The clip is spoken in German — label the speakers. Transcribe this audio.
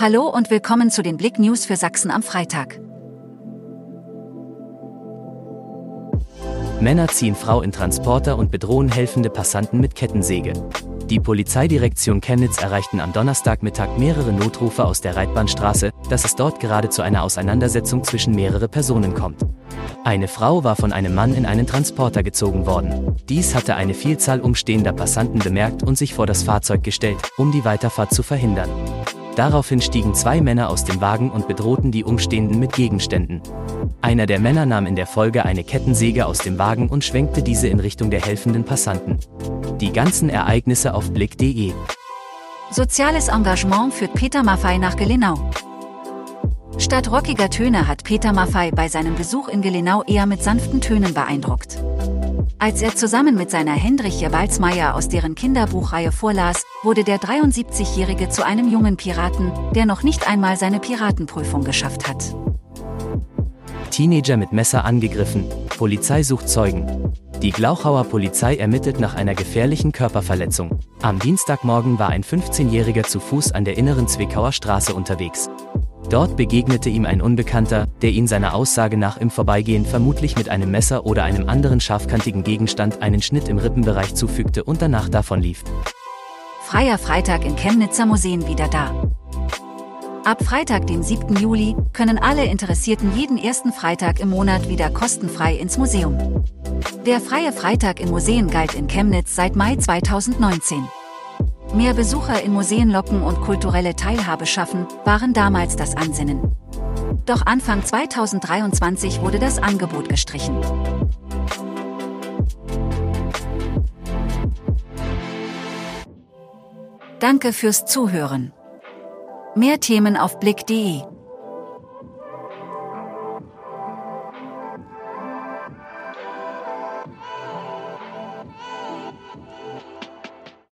Speaker 1: Hallo und willkommen zu den Blick News für Sachsen am Freitag.
Speaker 2: Männer ziehen Frau in Transporter und bedrohen helfende Passanten mit Kettensäge. Die Polizeidirektion Chemnitz erreichten am Donnerstagmittag mehrere Notrufe aus der Reitbahnstraße, dass es dort gerade zu einer Auseinandersetzung zwischen mehrere Personen kommt. Eine Frau war von einem Mann in einen Transporter gezogen worden. Dies hatte eine Vielzahl umstehender Passanten bemerkt und sich vor das Fahrzeug gestellt, um die Weiterfahrt zu verhindern. Daraufhin stiegen zwei Männer aus dem Wagen und bedrohten die Umstehenden mit Gegenständen. Einer der Männer nahm in der Folge eine Kettensäge aus dem Wagen und schwenkte diese in Richtung der helfenden Passanten. Die ganzen Ereignisse auf blick.de.
Speaker 1: Soziales Engagement führt Peter Maffei nach Gelenau. Statt rockiger Töne hat Peter Maffei bei seinem Besuch in Gelenau eher mit sanften Tönen beeindruckt. Als er zusammen mit seiner Hendrikje Walzmeier aus deren Kinderbuchreihe vorlas, wurde der 73-Jährige zu einem jungen Piraten, der noch nicht einmal seine Piratenprüfung geschafft hat.
Speaker 2: Teenager mit Messer angegriffen, Polizei sucht Zeugen. Die Glauchauer Polizei ermittelt nach einer gefährlichen Körperverletzung. Am Dienstagmorgen war ein 15-Jähriger zu Fuß an der inneren Zwickauer Straße unterwegs. Dort begegnete ihm ein Unbekannter, der ihn seiner Aussage nach im Vorbeigehen vermutlich mit einem Messer oder einem anderen scharfkantigen Gegenstand einen Schnitt im Rippenbereich zufügte und danach davonlief.
Speaker 1: Freier Freitag in Chemnitzer Museen wieder da. Ab Freitag, dem 7. Juli, können alle Interessierten jeden ersten Freitag im Monat wieder kostenfrei ins Museum. Der freie Freitag in Museen galt in Chemnitz seit Mai 2019. Mehr Besucher in Museen locken und kulturelle Teilhabe schaffen, waren damals das Ansinnen. Doch Anfang 2023 wurde das Angebot gestrichen. Danke fürs Zuhören. Mehr Themen auf blick.de